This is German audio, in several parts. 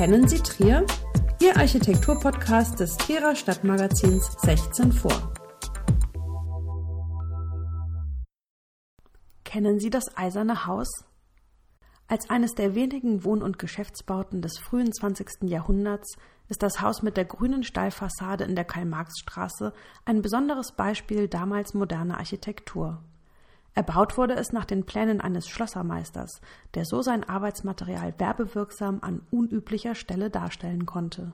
Kennen Sie Trier? Ihr Architekturpodcast des Trierer Stadtmagazins 16 vor. Kennen Sie das Eiserne Haus? Als eines der wenigen Wohn- und Geschäftsbauten des frühen 20. Jahrhunderts ist das Haus mit der grünen Steilfassade in der Karl-Marx-Straße ein besonderes Beispiel damals moderner Architektur. Erbaut wurde es nach den Plänen eines Schlossermeisters, der so sein Arbeitsmaterial werbewirksam an unüblicher Stelle darstellen konnte.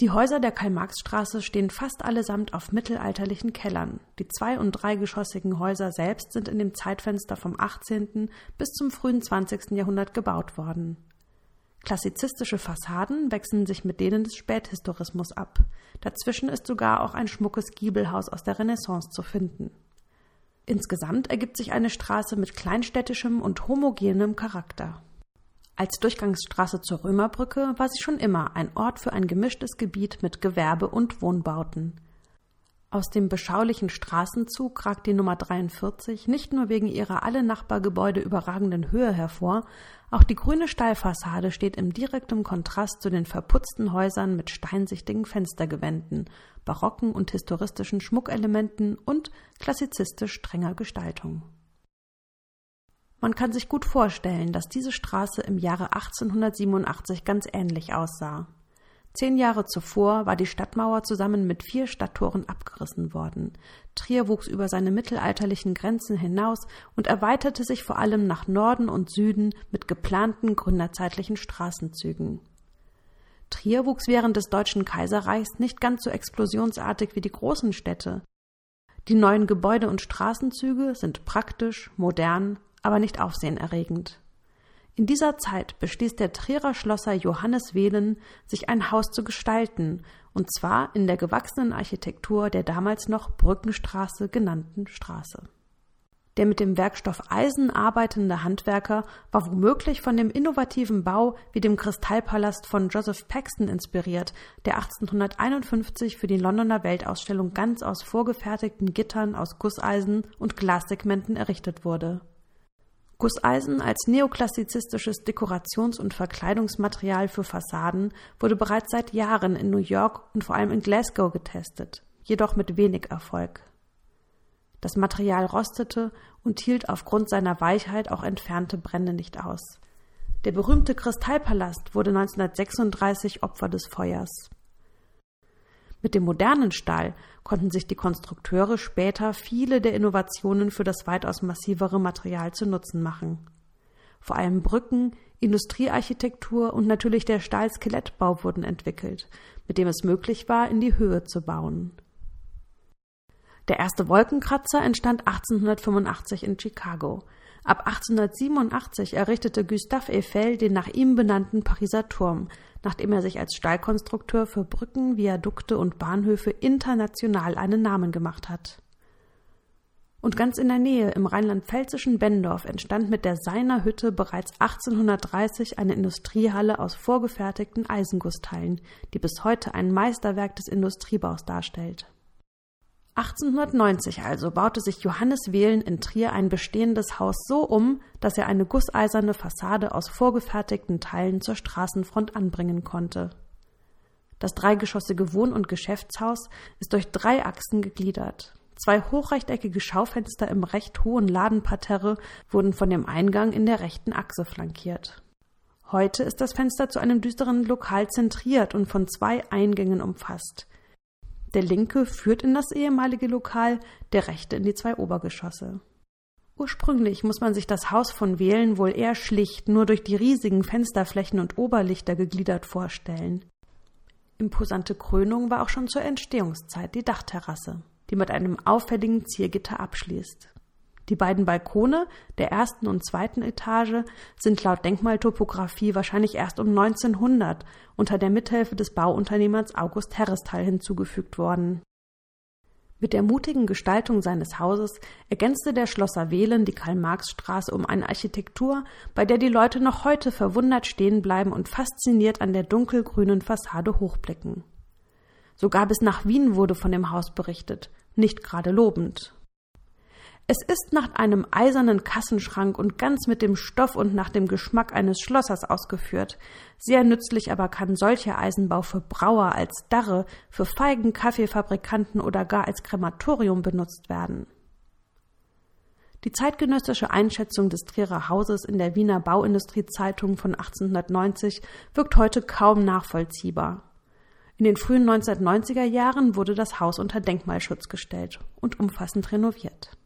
Die Häuser der Karl-Marx-Straße stehen fast allesamt auf mittelalterlichen Kellern. Die zwei- und dreigeschossigen Häuser selbst sind in dem Zeitfenster vom 18. bis zum frühen 20. Jahrhundert gebaut worden. Klassizistische Fassaden wechseln sich mit denen des Späthistorismus ab. Dazwischen ist sogar auch ein schmuckes Giebelhaus aus der Renaissance zu finden. Insgesamt ergibt sich eine Straße mit kleinstädtischem und homogenem Charakter. Als Durchgangsstraße zur Römerbrücke war sie schon immer ein Ort für ein gemischtes Gebiet mit Gewerbe und Wohnbauten. Aus dem beschaulichen Straßenzug ragt die Nummer 43 nicht nur wegen ihrer alle Nachbargebäude überragenden Höhe hervor, auch die grüne Steilfassade steht im direktem Kontrast zu den verputzten Häusern mit steinsichtigen Fenstergewänden, barocken und historistischen Schmuckelementen und klassizistisch strenger Gestaltung. Man kann sich gut vorstellen, dass diese Straße im Jahre 1887 ganz ähnlich aussah. Zehn Jahre zuvor war die Stadtmauer zusammen mit vier Stadttoren abgerissen worden. Trier wuchs über seine mittelalterlichen Grenzen hinaus und erweiterte sich vor allem nach Norden und Süden mit geplanten gründerzeitlichen Straßenzügen. Trier wuchs während des Deutschen Kaiserreichs nicht ganz so explosionsartig wie die großen Städte. Die neuen Gebäude und Straßenzüge sind praktisch, modern, aber nicht aufsehenerregend. In dieser Zeit beschließt der Trierer Schlosser Johannes Wehlen, sich ein Haus zu gestalten, und zwar in der gewachsenen Architektur der damals noch Brückenstraße genannten Straße. Der mit dem Werkstoff Eisen arbeitende Handwerker war womöglich von dem innovativen Bau wie dem Kristallpalast von Joseph Paxton inspiriert, der 1851 für die Londoner Weltausstellung ganz aus vorgefertigten Gittern aus Gusseisen und Glassegmenten errichtet wurde. Gusseisen als neoklassizistisches Dekorations- und Verkleidungsmaterial für Fassaden wurde bereits seit Jahren in New York und vor allem in Glasgow getestet, jedoch mit wenig Erfolg. Das Material rostete und hielt aufgrund seiner Weichheit auch entfernte Brände nicht aus. Der berühmte Kristallpalast wurde 1936 Opfer des Feuers. Mit dem modernen Stahl konnten sich die Konstrukteure später viele der Innovationen für das weitaus massivere Material zu Nutzen machen. Vor allem Brücken, Industriearchitektur und natürlich der Stahlskelettbau wurden entwickelt, mit dem es möglich war, in die Höhe zu bauen. Der erste Wolkenkratzer entstand 1885 in Chicago. Ab 1887 errichtete Gustave Eiffel den nach ihm benannten Pariser Turm, nachdem er sich als Stahlkonstrukteur für Brücken, Viadukte und Bahnhöfe international einen Namen gemacht hat. Und ganz in der Nähe im rheinland-pfälzischen Benndorf entstand mit der Seiner Hütte bereits 1830 eine Industriehalle aus vorgefertigten Eisengussteilen, die bis heute ein Meisterwerk des Industriebaus darstellt. 1890 also baute sich Johannes Wehlen in Trier ein bestehendes Haus so um, dass er eine gusseiserne Fassade aus vorgefertigten Teilen zur Straßenfront anbringen konnte. Das dreigeschossige Wohn- und Geschäftshaus ist durch drei Achsen gegliedert. Zwei hochrechteckige Schaufenster im recht hohen Ladenparterre wurden von dem Eingang in der rechten Achse flankiert. Heute ist das Fenster zu einem düsteren Lokal zentriert und von zwei Eingängen umfasst. Der linke führt in das ehemalige Lokal, der rechte in die zwei Obergeschosse. Ursprünglich muss man sich das Haus von Wählen wohl eher schlicht, nur durch die riesigen Fensterflächen und Oberlichter gegliedert vorstellen. Imposante Krönung war auch schon zur Entstehungszeit die Dachterrasse, die mit einem auffälligen Ziergitter abschließt. Die beiden Balkone der ersten und zweiten Etage sind laut Denkmaltopographie wahrscheinlich erst um 1900 unter der Mithilfe des Bauunternehmers August Herresthal hinzugefügt worden. Mit der mutigen Gestaltung seines Hauses ergänzte der Schlosser Wählen die Karl-Marx-Straße um eine Architektur, bei der die Leute noch heute verwundert stehen bleiben und fasziniert an der dunkelgrünen Fassade hochblicken. Sogar bis nach Wien wurde von dem Haus berichtet, nicht gerade lobend. Es ist nach einem eisernen Kassenschrank und ganz mit dem Stoff und nach dem Geschmack eines Schlossers ausgeführt. Sehr nützlich aber kann solcher Eisenbau für Brauer als Darre, für Feigen, Kaffeefabrikanten oder gar als Krematorium benutzt werden. Die zeitgenössische Einschätzung des Trierer Hauses in der Wiener Bauindustriezeitung von 1890 wirkt heute kaum nachvollziehbar. In den frühen 1990er Jahren wurde das Haus unter Denkmalschutz gestellt und umfassend renoviert.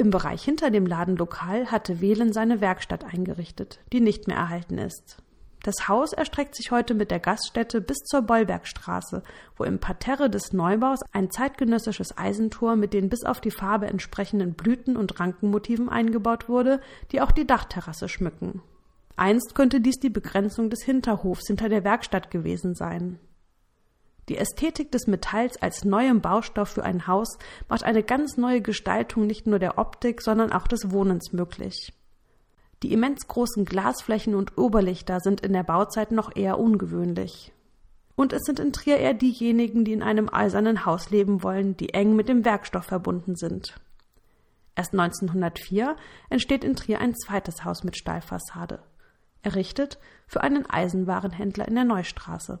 Im Bereich hinter dem Ladenlokal hatte Wehlen seine Werkstatt eingerichtet, die nicht mehr erhalten ist. Das Haus erstreckt sich heute mit der Gaststätte bis zur Bollbergstraße, wo im Parterre des Neubaus ein zeitgenössisches Eisentor mit den bis auf die Farbe entsprechenden Blüten und Rankenmotiven eingebaut wurde, die auch die Dachterrasse schmücken. Einst könnte dies die Begrenzung des Hinterhofs hinter der Werkstatt gewesen sein. Die Ästhetik des Metalls als neuem Baustoff für ein Haus macht eine ganz neue Gestaltung nicht nur der Optik, sondern auch des Wohnens möglich. Die immens großen Glasflächen und Oberlichter sind in der Bauzeit noch eher ungewöhnlich. Und es sind in Trier eher diejenigen, die in einem eisernen Haus leben wollen, die eng mit dem Werkstoff verbunden sind. Erst 1904 entsteht in Trier ein zweites Haus mit Stahlfassade, errichtet für einen Eisenwarenhändler in der Neustraße.